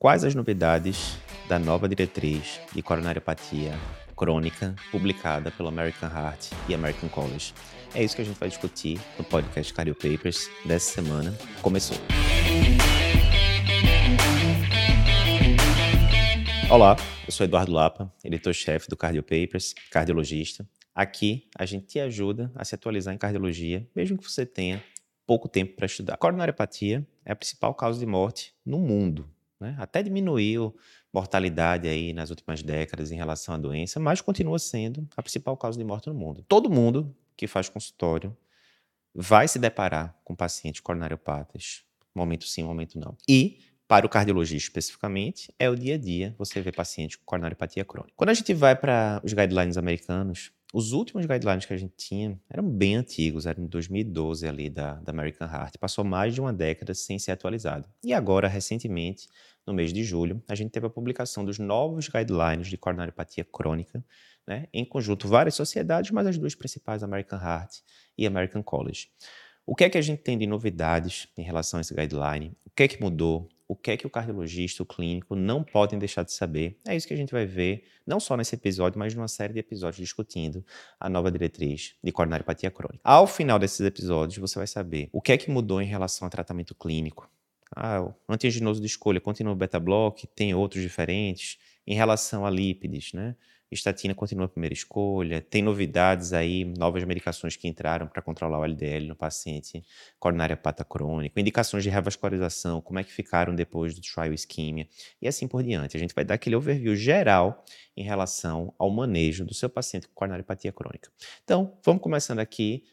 Quais as novidades da nova diretriz de coronariopatia crônica publicada pelo American Heart e American College? É isso que a gente vai discutir no podcast Cardio Papers dessa semana. Começou! Olá, eu sou Eduardo Lapa, editor-chefe do Cardio Papers, cardiologista. Aqui a gente te ajuda a se atualizar em cardiologia, mesmo que você tenha pouco tempo para estudar. Coronariopatia é a principal causa de morte no mundo né? Até diminuiu mortalidade aí nas últimas décadas em relação à doença, mas continua sendo a principal causa de morte no mundo. Todo mundo que faz consultório vai se deparar com pacientes coronariopatas, momento sim, momento não. E para o cardiologista especificamente, é o dia a dia você vê pacientes com coronariopatia crônica. Quando a gente vai para os guidelines americanos, os últimos guidelines que a gente tinha eram bem antigos, eram de 2012 ali da, da American Heart. Passou mais de uma década sem ser atualizado. E agora, recentemente, no mês de julho, a gente teve a publicação dos novos guidelines de coronariopatia crônica, né, em conjunto várias sociedades, mas as duas principais, American Heart e American College. O que é que a gente tem de novidades em relação a esse guideline? O que é que mudou? O que é que o cardiologista, o clínico não podem deixar de saber. É isso que a gente vai ver, não só nesse episódio, mas numa série de episódios discutindo a nova diretriz de coronariopatia crônica. Ao final desses episódios, você vai saber o que é que mudou em relação ao tratamento clínico. Ah, o antianginoso de escolha continua beta-block, tem outros diferentes. Em relação a lípides, né? Estatina continua a primeira escolha. Tem novidades aí, novas medicações que entraram para controlar o LDL no paciente coronária pata crônico, indicações de revascularização, como é que ficaram depois do trial isquemia e assim por diante. A gente vai dar aquele overview geral em relação ao manejo do seu paciente com coronariopatia crônica. Então, vamos começando aqui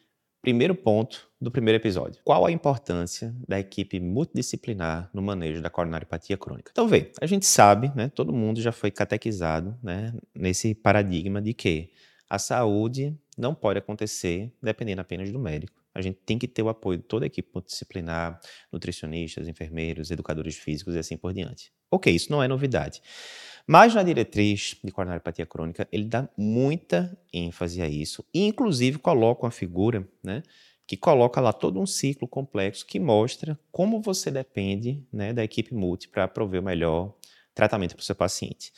Primeiro ponto do primeiro episódio. Qual a importância da equipe multidisciplinar no manejo da coronariopatia crônica? Então, vê, a gente sabe, né, todo mundo já foi catequizado né, nesse paradigma de que a saúde não pode acontecer dependendo apenas do médico. A gente tem que ter o apoio de toda a equipe multidisciplinar, nutricionistas, enfermeiros, educadores físicos e assim por diante. Ok, isso não é novidade. Mas na diretriz de coronariopatia crônica, ele dá muita ênfase a isso e, inclusive, coloca uma figura né, que coloca lá todo um ciclo complexo que mostra como você depende né, da equipe multi para prover o melhor tratamento para o seu paciente.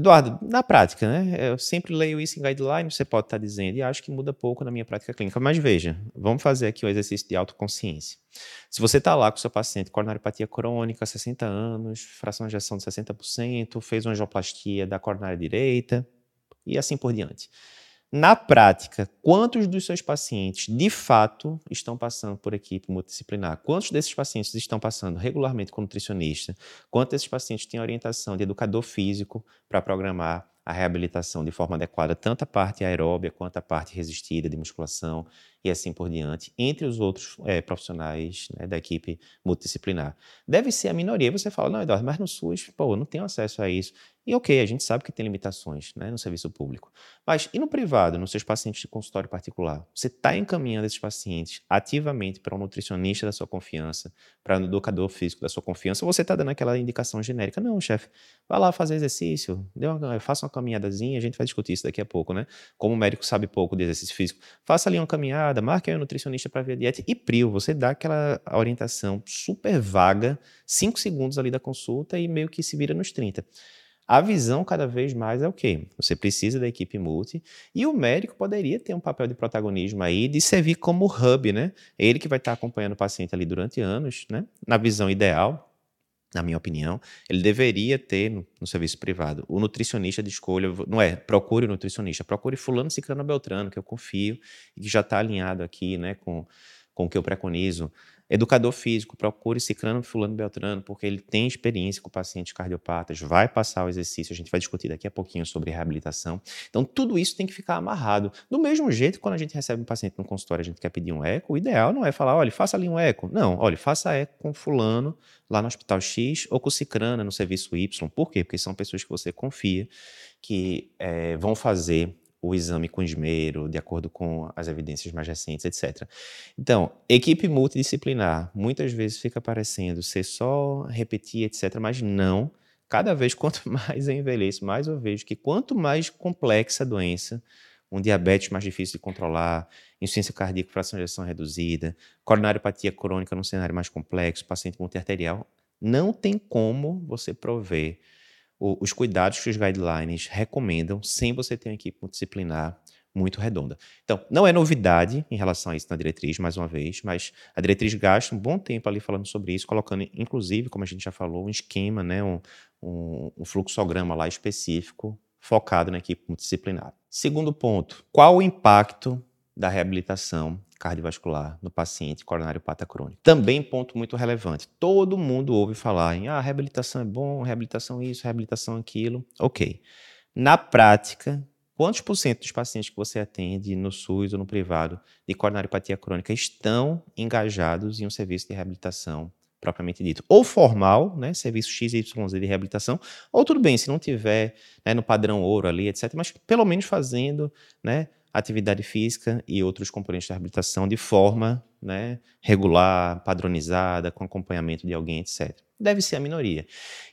Eduardo, na prática, né? Eu sempre leio isso em guideline, você pode estar dizendo, e acho que muda pouco na minha prática clínica. Mas veja, vamos fazer aqui um exercício de autoconsciência. Se você está lá com o seu paciente coronariopatia crônica, 60 anos, fração de ejeção de 60%, fez uma angioplastia da coronária direita, e assim por diante. Na prática, quantos dos seus pacientes de fato estão passando por equipe multidisciplinar? Quantos desses pacientes estão passando regularmente com nutricionista? Quantos desses pacientes têm orientação de educador físico para programar a reabilitação de forma adequada, tanto a parte aeróbia quanto a parte resistida de musculação e assim por diante, entre os outros é, profissionais né, da equipe multidisciplinar. Deve ser a minoria. Você fala, não, Eduardo, mas no SUS, pô, eu não tenho acesso a isso. E ok, a gente sabe que tem limitações né, no serviço público. Mas e no privado, nos seus pacientes de consultório particular? Você está encaminhando esses pacientes ativamente para um nutricionista da sua confiança, para um educador físico da sua confiança, ou você está dando aquela indicação genérica? Não, chefe, vai lá fazer exercício, uma, faça uma caminhadazinha, a gente vai discutir isso daqui a pouco, né? Como o médico sabe pouco de exercício físico, faça ali uma caminhada, marque aí um nutricionista para ver a dieta e prio, você dá aquela orientação super vaga, cinco segundos ali da consulta e meio que se vira nos 30. A visão cada vez mais é o quê? Você precisa da equipe multi e o médico poderia ter um papel de protagonismo aí de servir como hub, né? Ele que vai estar acompanhando o paciente ali durante anos, né? Na visão ideal, na minha opinião, ele deveria ter no, no, serviço privado o nutricionista de escolha, não é, procure o nutricionista, procure fulano, ciclano, beltrano, que eu confio e que já está alinhado aqui, né, com, com o que eu preconizo. Educador físico, procure Ciclano, Fulano, Beltrano, porque ele tem experiência com pacientes cardiopatas, vai passar o exercício, a gente vai discutir daqui a pouquinho sobre reabilitação. Então, tudo isso tem que ficar amarrado. Do mesmo jeito, quando a gente recebe um paciente no consultório, a gente quer pedir um eco, o ideal não é falar, olha, faça ali um eco. Não, olha, faça eco com fulano lá no Hospital X ou com Cicrana no serviço Y. Por quê? Porque são pessoas que você confia, que é, vão fazer o exame com esmero, de acordo com as evidências mais recentes, etc. Então, equipe multidisciplinar muitas vezes fica parecendo ser só repetir, etc., mas não. Cada vez, quanto mais eu envelheço, mais eu vejo que quanto mais complexa a doença, um diabetes mais difícil de controlar, insuficiência cardíaca, fração de ejeção reduzida, coronariopatia crônica num cenário mais complexo, paciente multiarterial, Não tem como você prover o, os cuidados que os guidelines recomendam sem você ter uma equipe multidisciplinar muito redonda. Então, não é novidade em relação a isso na diretriz, mais uma vez, mas a diretriz gasta um bom tempo ali falando sobre isso, colocando, inclusive, como a gente já falou, um esquema, né, um, um, um fluxograma lá específico focado na equipe multidisciplinar. Segundo ponto, qual o impacto da reabilitação cardiovascular no paciente coronariopata crônico. Também ponto muito relevante. Todo mundo ouve falar em ah, reabilitação é bom, reabilitação isso, reabilitação aquilo. Ok. Na prática, quantos por cento dos pacientes que você atende no SUS ou no privado de coronariopatia crônica estão engajados em um serviço de reabilitação propriamente dito, ou formal, né, serviço XYZ de reabilitação, ou tudo bem, se não tiver né, no padrão ouro ali, etc., mas pelo menos fazendo, né, atividade física e outros componentes da reabilitação de forma né, regular, padronizada, com acompanhamento de alguém, etc. Deve ser a minoria.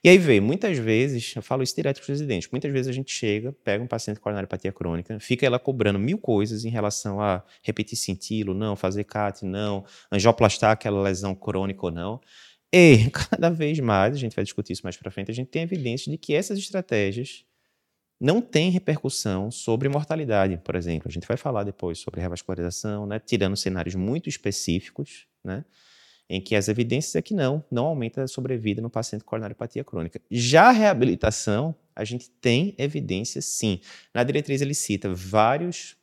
E aí vem, muitas vezes, eu falo isso direto para os residentes, muitas vezes a gente chega, pega um paciente com coronariopatia crônica, fica ela cobrando mil coisas em relação a repetir cintilo, não, fazer CAT, não, angioplastar aquela lesão crônica ou não. E cada vez mais, a gente vai discutir isso mais para frente, a gente tem evidência de que essas estratégias não tem repercussão sobre mortalidade, por exemplo. A gente vai falar depois sobre revascularização, né, tirando cenários muito específicos, né, em que as evidências é que não, não aumenta a sobrevida no paciente com coronariopatia crônica. Já a reabilitação, a gente tem evidência sim. Na diretriz ele cita vários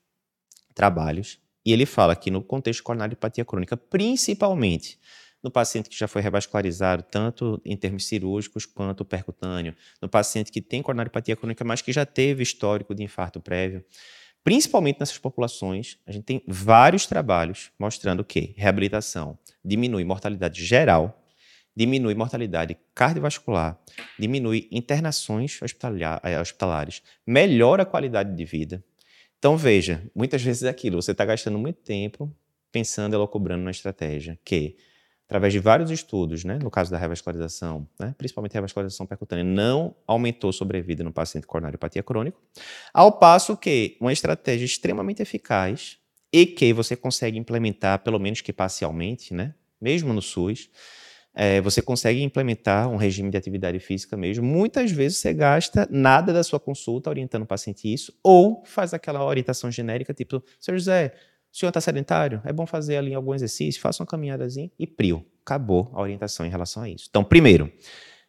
trabalhos e ele fala que no contexto de coronariopatia crônica, principalmente no paciente que já foi revascularizado, tanto em termos cirúrgicos quanto percutâneo, no paciente que tem coronariopatia crônica, mas que já teve histórico de infarto prévio. Principalmente nessas populações, a gente tem vários trabalhos mostrando que reabilitação diminui mortalidade geral, diminui mortalidade cardiovascular, diminui internações eh, hospitalares, melhora a qualidade de vida. Então, veja, muitas vezes é aquilo, você está gastando muito tempo pensando e cobrando uma estratégia que através de vários estudos, né, no caso da revascularização, né, principalmente a revascularização percutânea, não aumentou sobrevida no paciente com coronariopatia crônica, ao passo que uma estratégia extremamente eficaz e que você consegue implementar, pelo menos que parcialmente, né, mesmo no SUS, é, você consegue implementar um regime de atividade física mesmo. Muitas vezes você gasta nada da sua consulta orientando o paciente isso, ou faz aquela orientação genérica, tipo, Sr. José, o senhor está sedentário? É bom fazer ali algum exercício, faça uma caminhadazinha e prio. Acabou a orientação em relação a isso. Então, primeiro,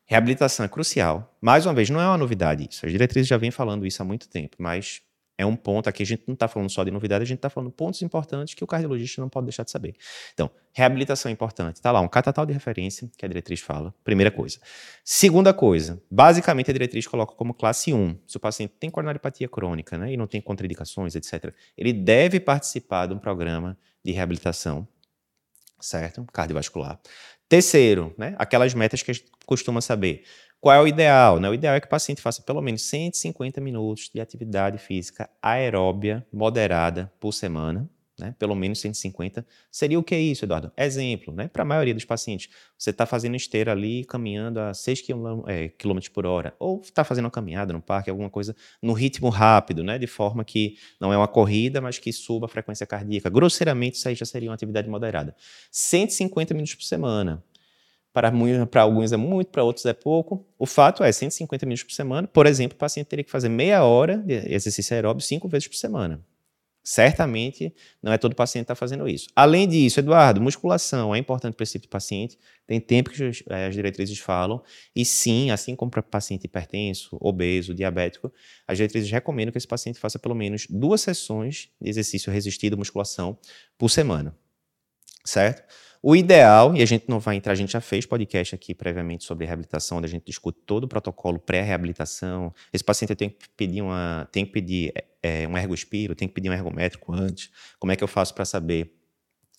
reabilitação é crucial. Mais uma vez, não é uma novidade isso. As diretrizes já vêm falando isso há muito tempo, mas é um ponto aqui, a gente não está falando só de novidade, a gente está falando pontos importantes que o cardiologista não pode deixar de saber. Então, reabilitação é importante. Está lá um catatal de referência, que a diretriz fala, primeira coisa. Segunda coisa, basicamente a diretriz coloca como classe 1, se o paciente tem coronariopatia crônica né, e não tem contraindicações, etc., ele deve participar de um programa de reabilitação, certo? Cardiovascular. Terceiro, né, aquelas metas que a gente costuma saber. Qual é o ideal? Né? O ideal é que o paciente faça pelo menos 150 minutos de atividade física aeróbia moderada por semana, né? pelo menos 150. Seria o que é isso, Eduardo? Exemplo, né? para a maioria dos pacientes, você está fazendo esteira ali, caminhando a 6 km, é, km por hora, ou está fazendo uma caminhada no parque, alguma coisa no ritmo rápido, né? de forma que não é uma corrida, mas que suba a frequência cardíaca. Grosseiramente, isso aí já seria uma atividade moderada. 150 minutos por semana. Para, alguns é muito, para outros é pouco. O fato é, 150 minutos por semana, por exemplo, o paciente teria que fazer meia hora de exercício aeróbio cinco vezes por semana. Certamente não é todo paciente que está fazendo isso. Além disso, Eduardo, musculação é importante para esse tipo de paciente. Tem tempo que as diretrizes falam. E sim, assim como para paciente hipertenso, obeso, diabético, as diretrizes recomendam que esse paciente faça pelo menos duas sessões de exercício resistido, musculação, por semana. Certo? O ideal, e a gente não vai entrar, a gente já fez podcast aqui previamente sobre reabilitação, onde a gente discute todo o protocolo pré-reabilitação. Esse paciente tem que pedir uma, tem que pedir é, um ergospiro, tem que pedir um ergométrico antes. Como é que eu faço para saber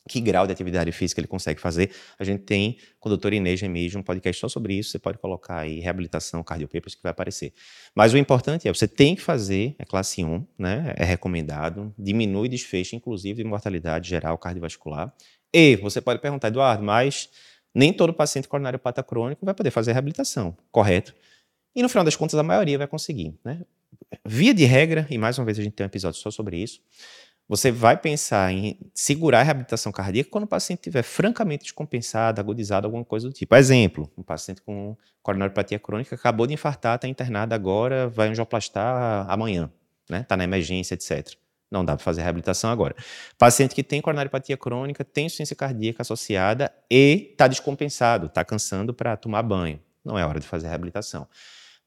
que grau de atividade física ele consegue fazer. A gente tem com o doutor Inês Remígio um podcast só sobre isso, você pode colocar aí reabilitação, cardiopapers que vai aparecer. Mas o importante é, você tem que fazer, é classe 1, né, é recomendado, diminui desfecho, inclusive de mortalidade geral cardiovascular, e você pode perguntar, Eduardo, mas nem todo paciente coronariopata crônico vai poder fazer reabilitação, correto? E no final das contas, a maioria vai conseguir. Né? Via de regra, e mais uma vez a gente tem um episódio só sobre isso, Você vai pensar em segurar a reabilitação cardíaca quando o paciente estiver francamente descompensado, agudizado, alguma coisa do tipo. Exemplo, um paciente com coronariopatia crônica acabou de infartar, está internado agora, vai angioplastar amanhã, né? Está na emergência, etc. Não dá para fazer reabilitação agora. Paciente que tem coronariopatia crônica, tem insuficiência cardíaca associada e está descompensado, está cansando para tomar banho. Não é hora de fazer reabilitação.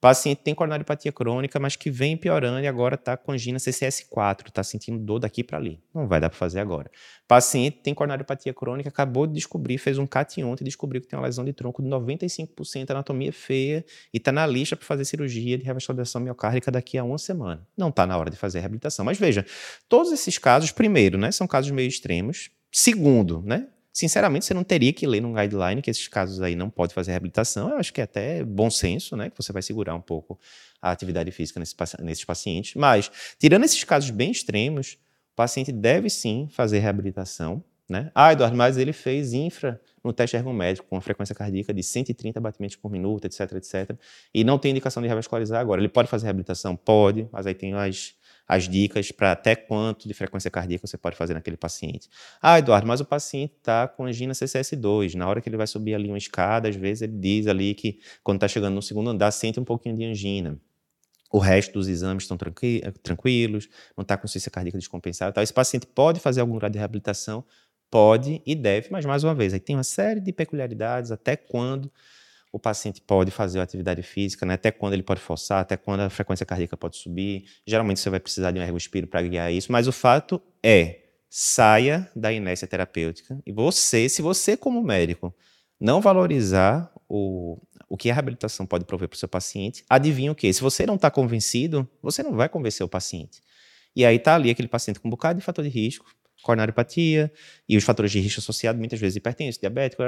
Paciente tem coronariopatia crônica, mas que vem piorando e agora está com angina CCS4, está sentindo dor daqui para ali. Não vai dar para fazer agora. Paciente tem coronariopatia crônica, acabou de descobrir, fez um CAT ontem e descobriu que tem uma lesão de tronco de 95%, anatomia feia e está na lista para fazer cirurgia de revascularização miocárdica daqui a uma semana. Não está na hora de fazer reabilitação. Mas veja, todos esses casos, primeiro, né, são casos meio extremos. Segundo, né, Sinceramente, você não teria que ler num guideline que esses casos aí não pode fazer reabilitação. Eu acho que é até bom senso, né? Que você vai segurar um pouco a atividade física nesse, nesses pacientes. Mas, tirando esses casos bem extremos, o paciente deve sim fazer reabilitação. Né? Ah, Eduardo, mas ele fez infra no teste ergométrico com uma frequência cardíaca de 130 batimentos por minuto, etc, etc. E não tem indicação de revascularizar agora. Ele pode fazer reabilitação? Pode, mas aí tem as as dicas para até quanto de frequência cardíaca você pode fazer naquele paciente. Ah, Eduardo, mas o paciente está com angina CCS2. Na hora que ele vai subir ali uma escada, às vezes ele diz ali que quando está chegando no segundo andar, sente um pouquinho de angina. O resto dos exames estão tranqui tranquilos, não está com insuficiência cardíaca descompensada. Tal. Esse paciente pode fazer algum grau de reabilitação? Pode e deve, mas mais uma vez, aí tem uma série de peculiaridades, até quando o paciente pode fazer atividade física, né? até quando ele pode forçar, até quando a frequência cardíaca pode subir. Geralmente você vai precisar de um ergospiro para guiar isso, mas o fato é, saia da inércia terapêutica e você, se você como médico não valorizar o, o que a reabilitação pode prover para o seu paciente, adivinha o quê? Se você não está convencido, você não vai convencer o paciente. E aí está ali aquele paciente com um bocado de fator de risco, coronariopatia e os fatores de risco associados, muitas vezes hipertensão, diabético,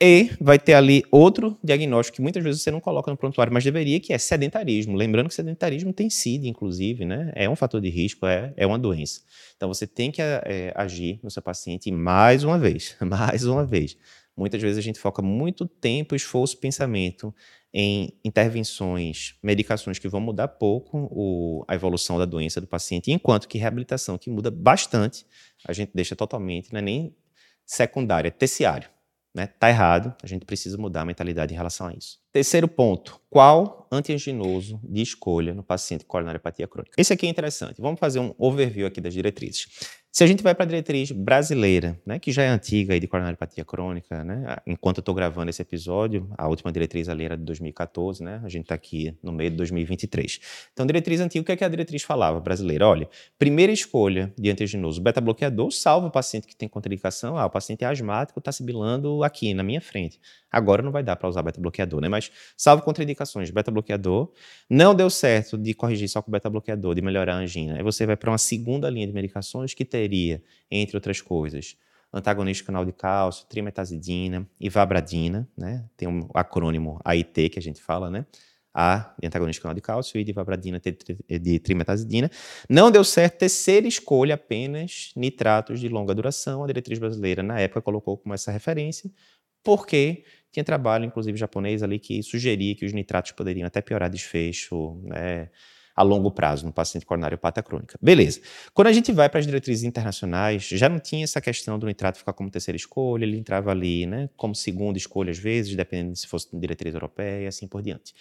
e vai ter ali outro diagnóstico que muitas vezes você não coloca no prontuário, mas deveria, que é sedentarismo. Lembrando que sedentarismo tem sido, inclusive, né? É um fator de risco, é, é uma doença. Então você tem que é, agir no seu paciente mais uma vez, mais uma vez. Muitas vezes a gente foca muito tempo, esforço, pensamento em intervenções, medicações que vão mudar pouco o, a evolução da doença do paciente, enquanto que reabilitação, que muda bastante, a gente deixa totalmente, não é nem secundária, é terciário. Né? Tá errado, a gente precisa mudar a mentalidade em relação a isso. Terceiro ponto, qual antianginoso de escolha no paciente com coronariopatia crônica? Esse aqui é interessante. Vamos fazer um overview aqui das diretrizes. Se a gente vai para a diretriz brasileira, né, que já é antiga aí de coronariopatia crônica, né, enquanto eu estou gravando esse episódio, a última diretriz ali era de 2014, né, a gente está aqui no meio de 2023. Então, diretriz antiga, o que, é que a diretriz falava brasileira? Olha, primeira escolha de antiaginoso beta-bloqueador, salva o paciente que tem contraindicação, ah, o paciente é asmático, está sibilando aqui na minha frente. Agora não vai dar para usar beta-bloqueador, né, mas salvo contraindicações, beta-bloqueador, não deu certo de corrigir só com beta-bloqueador, de melhorar a angina, aí você vai para uma segunda linha de medicações que teria seria, entre outras coisas, antagonista canal de cálcio, trimetazidina e vabradina, né? Tem um acrônimo AIT que a gente fala, né? A de antagonista canal de cálcio e de vabradina de trimetazidina. Não deu certo, terceira escolha apenas nitratos de longa duração. A diretriz brasileira, na época, colocou como essa referência, porque tinha trabalho, inclusive japonês, ali que sugeria que os nitratos poderiam até piorar desfecho, né? A longo prazo no paciente coronariopata crônica. Beleza. Quando a gente vai para as diretrizes internacionais, já não tinha essa questão do nitrato ficar como terceira escolha, ele entrava ali, né, como segunda escolha às vezes, dependendo se fosse diretriz europeia e assim por diante.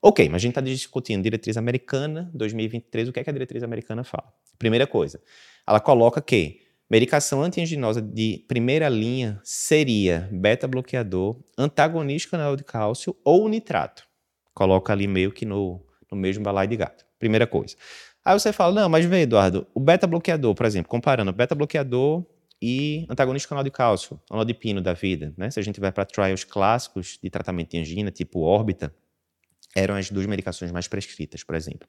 Ok, mas a gente está discutindo diretriz americana 2023, o que é que a diretriz americana fala? Primeira coisa, ela coloca que medicação antianginosa de primeira linha seria beta-bloqueador, antagonista canal de cálcio ou nitrato. Coloca ali meio que no, no mesmo balaio de gato. Primeira coisa. Aí você fala, não, mas vê, Eduardo, o beta-bloqueador, por exemplo, comparando beta-bloqueador e antagonista canal de cálcio, anodipino da vida, né? Se a gente vai para trials clássicos de tratamento de angina, tipo órbita, eram as duas medicações mais prescritas, por exemplo.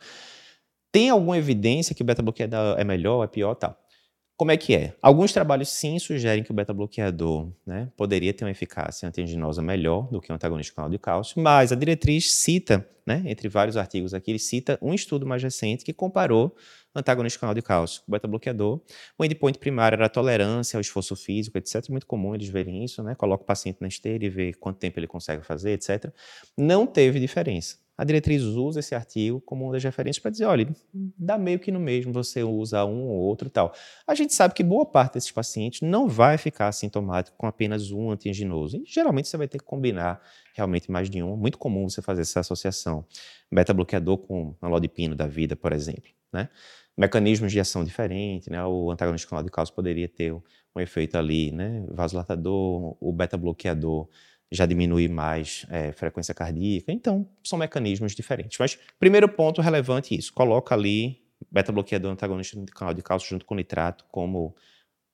Tem alguma evidência que o beta-bloqueador é melhor, é pior, tal? Como é que é? Alguns trabalhos sim sugerem que o beta-bloqueador né, poderia ter uma eficácia antianginosa melhor do que o antagonista canal de cálcio, mas a diretriz cita, né, entre vários artigos aqui, ele cita um estudo mais recente que comparou antagonista canal de cálcio com beta-bloqueador. O endpoint primário era a tolerância ao esforço físico, etc. Muito comum eles verem isso, né? Coloca o paciente na esteira e vê quanto tempo ele consegue fazer, etc. Não teve diferença a diretriz usa esse artigo como uma das referências para dizer, olha, dá meio que no mesmo, você usa um ou outro e tal. A gente sabe que boa parte desses pacientes não vai ficar assintomático com apenas um antianginoso. E geralmente você vai ter que combinar realmente mais de um. Muito comum você fazer essa associação. Beta-bloqueador com alodipino da vida, por exemplo. Né? Mecanismos de ação diferentes, né? O antagonista com de cálcio poderia ter um efeito ali, né? Vasodilatador, o beta-bloqueador já diminui mais é, frequência cardíaca. Então, são mecanismos diferentes. Mas, primeiro ponto relevante isso. Coloca ali beta-bloqueador antagonista de canal de cálcio junto com nitrato como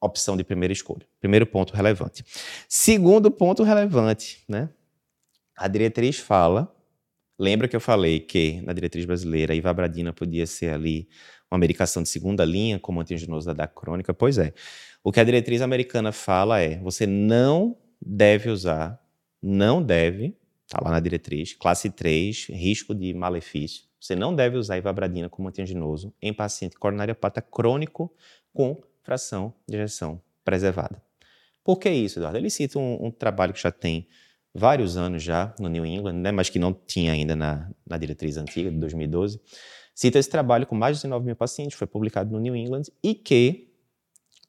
opção de primeira escolha. Primeiro ponto relevante. Segundo ponto relevante, né? A diretriz fala, lembra que eu falei que na diretriz brasileira a ivabradina podia ser ali uma medicação de segunda linha como antigenoso da DAC crônica? Pois é. O que a diretriz americana fala é, você não deve usar não deve, está lá na diretriz, classe 3, risco de malefício. Você não deve usar ivabradina como antianginoso em paciente coronariopata crônico com fração de ejeção preservada. Por que isso, Eduardo? Ele cita um, um trabalho que já tem vários anos já no New England, né, mas que não tinha ainda na, na diretriz antiga, de 2012. Cita esse trabalho com mais de 19 mil pacientes, foi publicado no New England, e que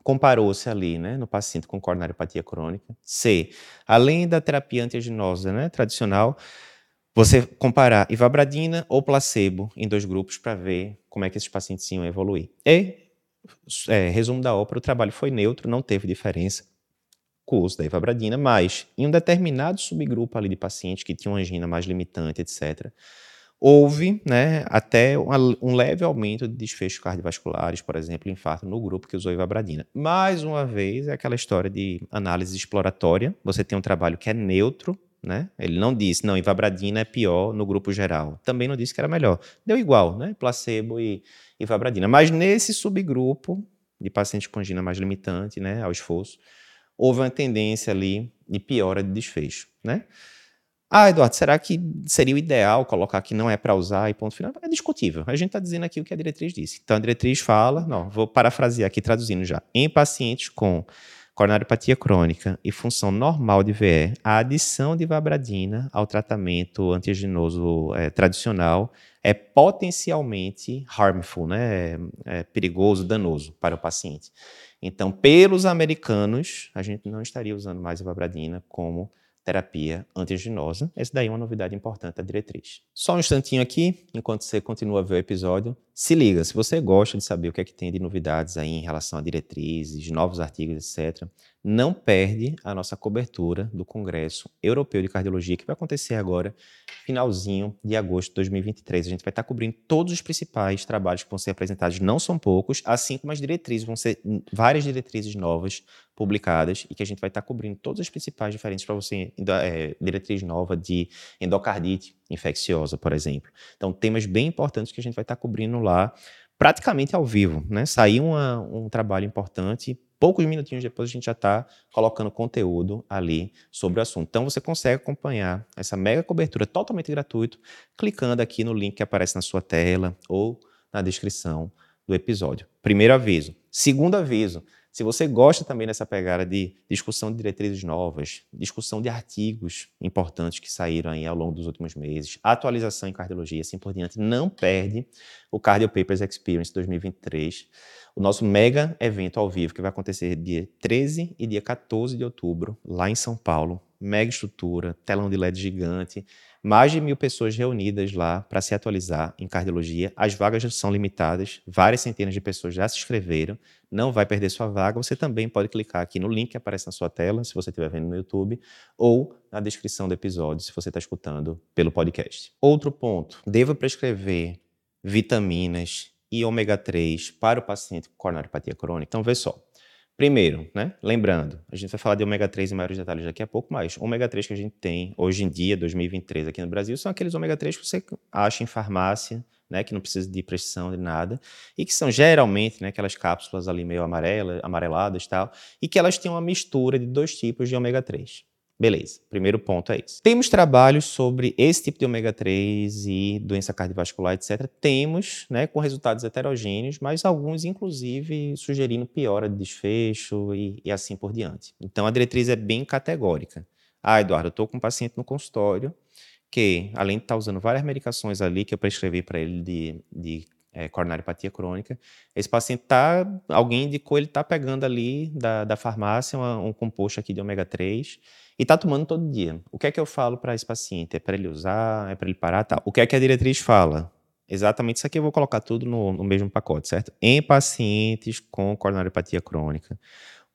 comparou-se ali, né, no paciente com coronariopatia crônica. C, além da terapia antiaginosa, né, tradicional, você comparar ivabradina ou placebo em dois grupos para ver como é que esses pacientes iam evoluir. E, é, resumo da ópera, o trabalho foi neutro, não teve diferença com o uso da ivabradina, mas em um determinado subgrupo ali de pacientes que tinham angina mais limitante, etc., houve né, até um leve aumento de desfechos cardiovasculares, por exemplo, infarto no grupo que usou ivabradina. Mais uma vez, é aquela história de análise exploratória. Você tem um trabalho que é neutro, né? Ele não disse, não, ivabradina é pior no grupo geral. Também não disse que era melhor. Deu igual, né? Placebo e ivabradina. Mas nesse subgrupo de pacientes com angina mais limitante, né, ao esforço, houve uma tendência ali de piora de desfecho, né? Ah, Eduardo, será que seria o ideal colocar que não é para usar e ponto final? É discutível. A gente está dizendo aqui o que a diretriz disse. Então, a diretriz fala, não, vou parafrasear aqui traduzindo já. Em pacientes com coronariopatia crônica e função normal de VE, a adição de vabradina ao tratamento antiaginoso é, tradicional é potencialmente harmful, né? É, é perigoso, danoso para o paciente. Então, pelos americanos, a gente não estaria usando mais a vabradina como terapia antiginosa. Essa daí é uma novidade importante da diretriz. Só um instantinho aqui, enquanto você continua a ver o episódio. Se liga, se você gosta de saber o que é que tem de novidades aí em relação a diretrizes, novos artigos, etc., não perde a nossa cobertura do Congresso Europeu de Cardiologia, que vai acontecer agora, finalzinho de agosto de 2023. A gente vai estar cobrindo todos os principais trabalhos que vão ser apresentados, não são poucos, assim como as diretrizes, vão ser várias diretrizes novas publicadas e que a gente vai estar cobrindo todas as principais diferentes para você, é, diretriz nova de endocardite infecciosa, por exemplo. Então, temas bem importantes que a gente vai estar cobrindo lá praticamente ao vivo, né? Saiu uma, um trabalho importante, poucos minutinhos depois a gente já está colocando conteúdo ali sobre o assunto. Então você consegue acompanhar essa mega cobertura totalmente gratuito clicando aqui no link que aparece na sua tela ou na descrição do episódio. Primeiro aviso. Segundo aviso, se você gosta também dessa pegada de discussão de diretrizes novas, discussão de artigos importantes que saíram aí ao longo dos últimos meses, atualização em cardiologia, assim por diante, não perde o Cardio Papers Experience 2023, o nosso mega evento ao vivo que vai acontecer dia 13 e dia 14 de outubro, lá em São Paulo. Mega estrutura, telão de LED gigante, mais de mil pessoas reunidas lá para se atualizar em cardiologia. As vagas são limitadas, várias centenas de pessoas já se inscreveram. Não vai perder sua vaga. Você também pode clicar aqui no link que aparece na sua tela, se você estiver vendo no YouTube, ou na descrição do episódio, se você está escutando pelo podcast. Outro ponto: devo prescrever vitaminas e ômega 3 para o paciente com coronariopatia crônica? Então, vê só. Primeiro, né, lembrando, a gente vai falar de ômega 3 em maiores detalhes daqui a pouco, mas ômega 3 que a gente tem hoje em dia, 2023, aqui no Brasil, são aqueles ômega 3 que você acha em farmácia, né, que não precisa de prescrição de nada, e que são geralmente né, aquelas cápsulas ali meio amarela, amareladas e tal, e que elas têm uma mistura de dois tipos de ômega 3. Beleza, primeiro ponto é isso. Temos trabalhos sobre esse tipo de ômega 3 e doença cardiovascular, etc. Temos, né, com resultados heterogêneos, mas alguns, inclusive, sugerindo piora de desfecho e, e assim por diante. Então, a diretriz é bem categórica. Ah, Eduardo, eu estou com um paciente no consultório que, além de estar tá usando várias medicações ali que eu prescrevi para ele de, de é, coronariopatia crônica, esse paciente tá, alguém indicou, ele tá pegando ali da, da farmácia uma, um composto aqui de ômega 3 e tá tomando todo dia. O que é que eu falo para esse paciente? É para ele usar? É para ele parar? Tá. O que é que a diretriz fala? Exatamente isso aqui eu vou colocar tudo no, no mesmo pacote, certo? Em pacientes com coronariopatia crônica,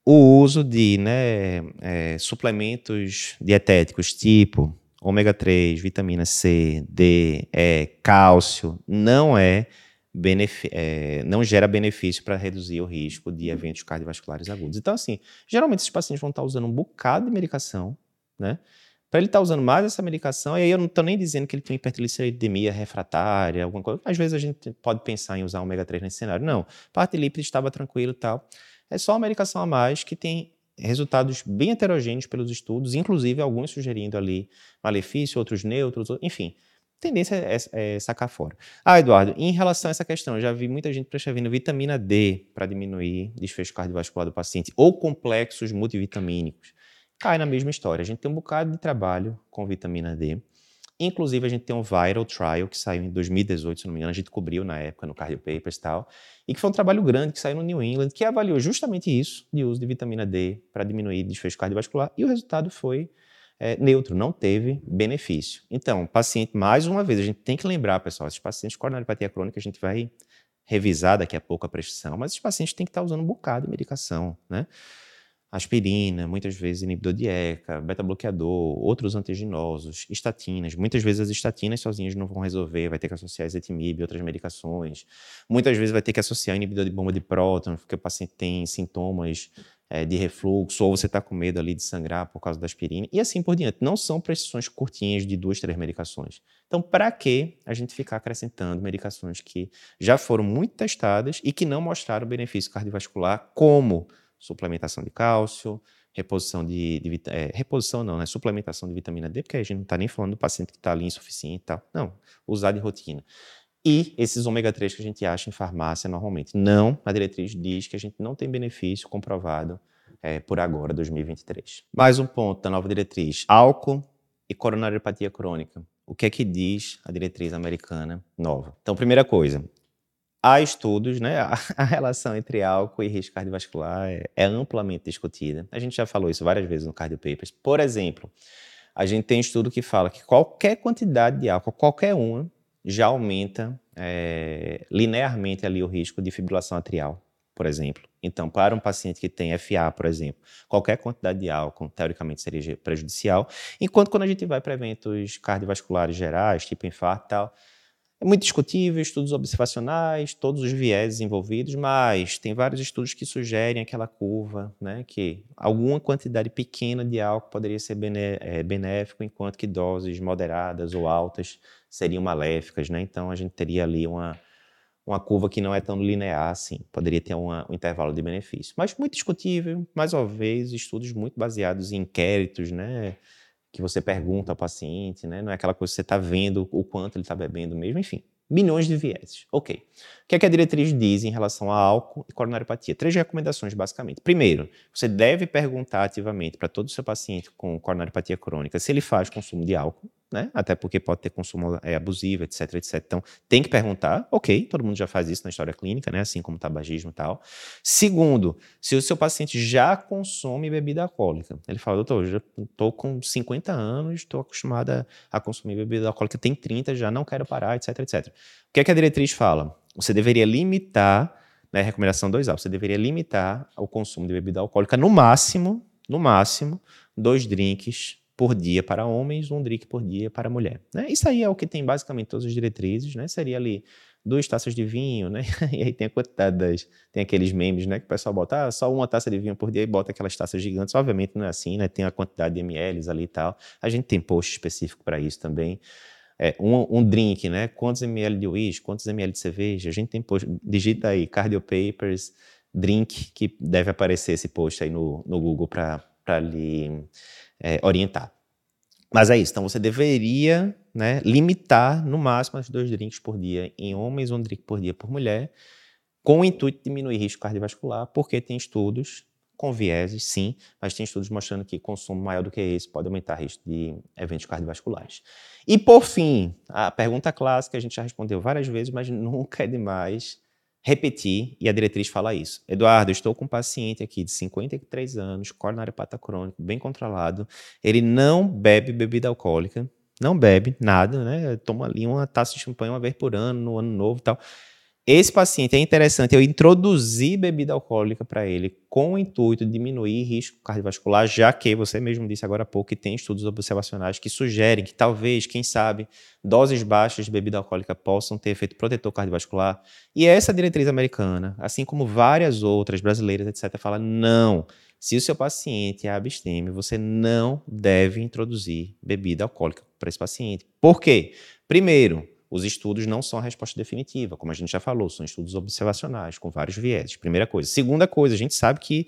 o uso de né, é, suplementos dietéticos tipo ômega 3, vitamina C, D, E, cálcio, não é, é não gera benefício para reduzir o risco de eventos cardiovasculares agudos. Então, assim, geralmente esses pacientes vão estar usando um bocado de medicação, né? Para ele estar usando mais essa medicação, e aí eu não estou nem dizendo que ele tem hipertrigliceridemia refratária, alguma coisa. Às vezes a gente pode pensar em usar ômega 3 nesse cenário. Não, parte de lípidos estava tranquilo e tal. É só uma medicação a mais que tem resultados bem heterogêneos pelos estudos, inclusive alguns sugerindo ali malefício, outros neutros, enfim. Tendência é, é, sacar fora. Ah, Eduardo, em relação a essa questão, eu já vi muita gente prescrevendo vitamina D para diminuir desfecho cardiovascular do paciente, ou complexos multivitamínicos. Cai na mesma história. A gente tem um bocado de trabalho com vitamina D. Inclusive, a gente tem um viral trial que saiu em 2018, se não me engano, a gente cobriu na época no Cardio Papers e tal, e que foi um trabalho grande que saiu no New England, que avaliou justamente isso, de uso de vitamina D para diminuir desfecho cardiovascular, e o resultado foi é, neutro, não teve benefício. Então, paciente, mais uma vez, a gente tem que lembrar, pessoal, esses pacientes com coronariopatia crônica, a gente vai revisar daqui a pouco a prescrição, mas esses pacientes têm que estar usando um bocado de medicação, né? aspirina, muitas vezes inibidor de ECA, beta-bloqueador, outros antiginosos, estatinas. Muitas vezes as estatinas sozinhas não vão resolver, vai ter que associar ezetimibe outras medicações. Muitas vezes vai ter que associar inibidor de bomba de próton, porque o paciente tem sintomas é, de refluxo, ou você está com medo ali de sangrar por causa da aspirina, e assim por diante. Não são prescrições curtinhas de duas, três medicações. Então, para que a gente ficar acrescentando medicações que já foram muito testadas e que não mostraram benefício cardiovascular, como suplementação de cálcio, reposição de, de é, reposição não, né? Suplementação de vitamina D, porque a gente não está nem falando do paciente que está ali insuficiente e tal. Não, usar de rotina. E esses ômega 3 que a gente acha em farmácia normalmente. Não, a diretriz diz que a gente não tem benefício comprovado é, por agora, 2023. Mais um ponto da nova diretriz: álcool e coronariopatia crônica. O que é que diz a diretriz americana nova? Então, primeira coisa, há estudos, né? A, relação entre álcool e risco cardiovascular é, é, amplamente discutida. A gente já falou isso várias vezes no Cardio Papers. Por exemplo, a gente tem estudo que fala que qualquer quantidade de álcool, qualquer uma, já aumenta é, linearmente ali o risco de fibrilação atrial, por exemplo. Então, para um paciente que tem FA, por exemplo, qualquer quantidade de álcool, teoricamente, seria prejudicial. Enquanto quando a gente vai para eventos cardiovasculares gerais, tipo infarto e tal, é muito discutível, estudos observacionais, todos os viés envolvidos, mas tem vários estudos que sugerem aquela curva, né, que alguma quantidade pequena de álcool poderia ser é, benéfico, enquanto que doses moderadas ou altas seriam maléficas, né? Então a gente teria ali uma, uma curva que não é tão linear assim, poderia ter uma, um intervalo de benefício. Mas muito discutível, mais uma vez, estudos muito baseados em inquéritos, né? Que você pergunta ao paciente, né? Não é aquela coisa que você está vendo o quanto ele está bebendo mesmo, enfim. Milhões de vieses. Ok. O que, é que a diretriz diz em relação a álcool e coronariopatia? Três recomendações, basicamente. Primeiro, você deve perguntar ativamente para todo o seu paciente com coronariopatia crônica se ele faz consumo de álcool né? Até porque pode ter consumo é, abusivo, etc, etc. Então, tem que perguntar, ok, todo mundo já faz isso na história clínica, né? Assim como tabagismo e tal. Segundo, se o seu paciente já consome bebida alcoólica. Ele fala, doutor, eu já estou com 50 anos, estou acostumada a consumir bebida alcoólica, tem 30, já não quero parar, etc, etc. O que é que a diretriz fala? Você deveria limitar, né, recomendação 2A, você deveria limitar o consumo de bebida alcoólica no máximo, no máximo, dois drinks por dia para homens, um drink por dia para mulher. Né? Isso aí é o que tem basicamente todas as diretrizes, né? Seria ali duas taças de vinho, né? E aí tem a quantidade das. Tem aqueles memes, né? Que o pessoal bota ah, só uma taça de vinho por dia e bota aquelas taças gigantes. Obviamente não é assim, né? Tem a quantidade de ml ali e tal. A gente tem post específico para isso também. É, um, um, drink, né? Quantos ml de uísque, quantos ml de cerveja? A gente tem post. Digita aí, Cardio Papers, drink, que deve aparecer esse post aí no, no Google para lhe é, orientar. Mas é isso, então você deveria né, limitar no máximo as dois drinks por dia em homens, um drink por dia por mulher, com o intuito de diminuir risco cardiovascular, porque tem estudos com vieses, sim, mas tem estudos mostrando que consumo maior do que esse pode aumentar risco de eventos cardiovasculares. E por fim, a pergunta clássica a gente já respondeu várias vezes, mas nunca é demais repetir, e a diretriz fala isso. Eduardo, estou com um paciente aqui de 53 anos, coronário crônico, bem controlado, ele não bebe bebida alcoólica, não bebe nada, né? Toma ali uma taça de champanhe uma vez por ano, no ano novo e tal. Esse paciente é interessante eu introduzir bebida alcoólica para ele com o intuito de diminuir risco cardiovascular, já que você mesmo disse agora há pouco que tem estudos observacionais que sugerem que talvez, quem sabe, doses baixas de bebida alcoólica possam ter efeito protetor cardiovascular. E essa diretriz americana, assim como várias outras brasileiras, etc., fala não. Se o seu paciente é abstêmio, você não deve introduzir bebida alcoólica para esse paciente. Por quê? Primeiro, os estudos não são a resposta definitiva, como a gente já falou, são estudos observacionais, com vários vieses. Primeira coisa. Segunda coisa, a gente sabe que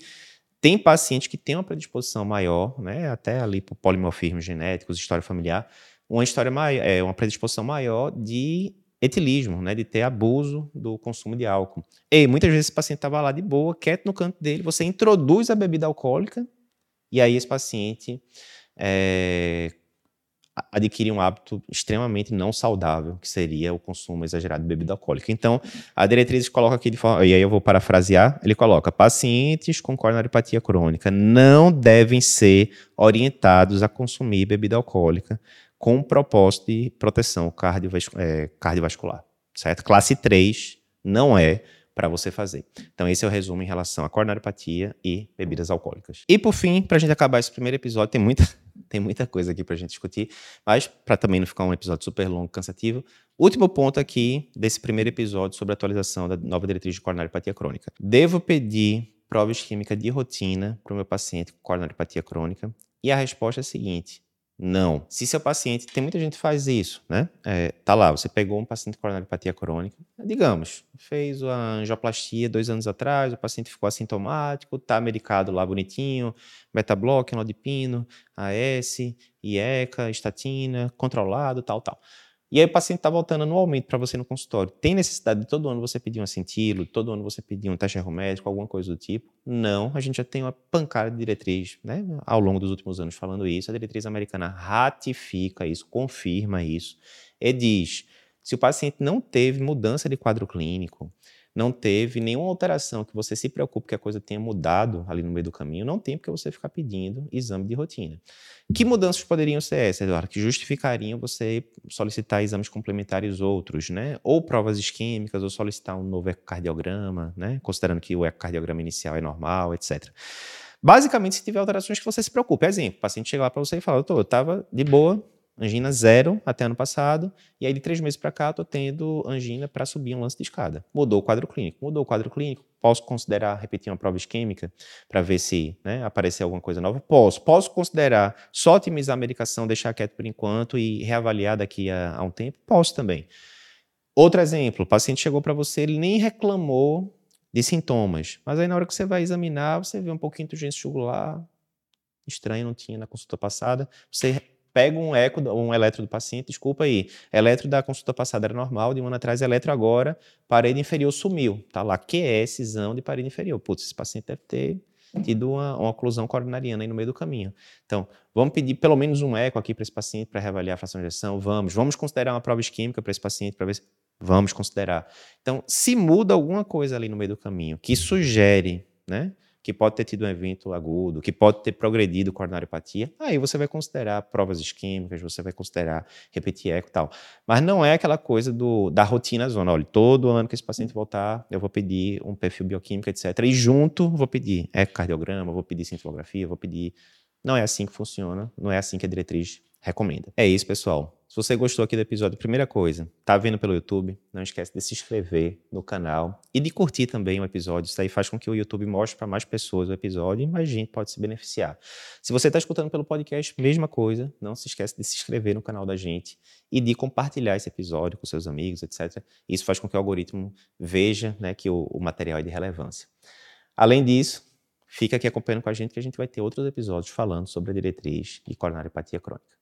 tem pacientes que têm uma predisposição maior, né, até ali por polimorfismos genéticos, história familiar, uma história maior, é, uma predisposição maior de etilismo, né, de ter abuso do consumo de álcool. E muitas vezes esse paciente estava lá de boa, quieto no canto dele, você introduz a bebida alcoólica e aí esse paciente é, adquirir um hábito extremamente não saudável, que seria o consumo exagerado de bebida alcoólica. Então, a diretriz coloca aqui de forma, e aí eu vou parafrasear, ele coloca: pacientes com coronariopatia crônica não devem ser orientados a consumir bebida alcoólica com um propósito de proteção é, cardiovascular, certo? Classe 3 não é para você fazer. Então, esse é o resumo em relação à coronariopatia e bebidas alcoólicas. E por fim, para a gente acabar esse primeiro episódio, tem muita tem muita coisa aqui para a gente discutir, mas para também não ficar um episódio super longo, cansativo, último ponto aqui desse primeiro episódio sobre a atualização da nova diretriz de coronariopatia crônica. Devo pedir provas químicas de rotina para o meu paciente com coronariopatia crônica? E a resposta é a seguinte: não. Se seu paciente, tem muita gente que faz isso, né? É, tá lá, você pegou um paciente com coronariopatia crônica, digamos, fez a angioplastia dois anos atrás, o paciente ficou assintomático, tá medicado lá bonitinho, metabloque, nodipino, AS, IECA, estatina, controlado, tal, tal. E aí o paciente está voltando anualmente para você no consultório. Tem necessidade de todo ano você pedir um assentilo, todo ano você pedir um teste errométrico, alguma coisa do tipo? Não, a gente já tem uma pancada de diretriz, né? Ao longo dos últimos anos falando isso, a diretriz americana ratifica isso, confirma isso e diz: se o paciente não teve mudança de quadro clínico, não teve nenhuma alteração que você se preocupe que a coisa tenha mudado ali no meio do caminho, não tem porque você ficar pedindo exame de rotina. Que mudanças poderiam ser essas, Eduardo? Que justificariam você solicitar exames complementares outros, né? Ou provas isquêmicas, ou solicitar um novo ecocardiograma, né? Considerando que o ecocardiograma inicial é normal, etc. Basicamente, se tiver alterações que você se preocupe. Exemplo, o paciente chega lá para você e fala, doutor, eu estava de boa, angina zero até ano passado, e aí de três meses para cá estou tendo angina para subir um lance de escada. Mudou o quadro clínico. Mudou o quadro clínico. Posso considerar repetir uma prova isquêmica para ver se né, aparecer alguma coisa nova? Posso. Posso considerar só otimizar a medicação, deixar quieto por enquanto e reavaliar daqui a, a um tempo? Posso também. Outro exemplo, o paciente chegou para você, ele nem reclamou de sintomas, mas aí na hora que você vai examinar, você vê um pouquinho de urgência jugular, estranho, não tinha na consulta passada, você pega um eco, um eletro do paciente, desculpa aí, eletro da consulta passada era normal, de um ano atrás, eletro agora, parede inferior sumiu. Tá lá, QS, de parede inferior. Putz, esse paciente deve ter tido uma, uma oclusão coronariana aí no meio do caminho. Então, vamos pedir pelo menos um eco aqui para esse paciente para reavaliar a fração de ejeção? Vamos. Vamos considerar uma prova isquêmica para esse paciente para ver se... Vamos considerar. Então, se muda alguma coisa ali no meio do caminho que sugere, né? Que pode ter tido um evento agudo, que pode ter progredido coronariopatia, aí você vai considerar provas isquêmicas, você vai considerar repetir eco e tal. Mas não é aquela coisa do, da rotina zona. Olha, todo ano que esse paciente voltar, eu vou pedir um perfil bioquímico, etc. E junto vou pedir ecocardiograma, vou pedir cintilografia, vou pedir. Não é assim que funciona, não é assim que a diretriz recomenda. É isso, pessoal. Se você gostou aqui do episódio, primeira coisa, tá vendo pelo YouTube, não esquece de se inscrever no canal e de curtir também o episódio. Isso aí faz com que o YouTube mostre para mais pessoas o episódio e mais gente pode se beneficiar. Se você está escutando pelo podcast, mesma coisa, não se esquece de se inscrever no canal da gente e de compartilhar esse episódio com seus amigos, etc. Isso faz com que o algoritmo veja né, que o, o material é de relevância. Além disso, fica aqui acompanhando com a gente que a gente vai ter outros episódios falando sobre a diretriz de coronariopatia crônica.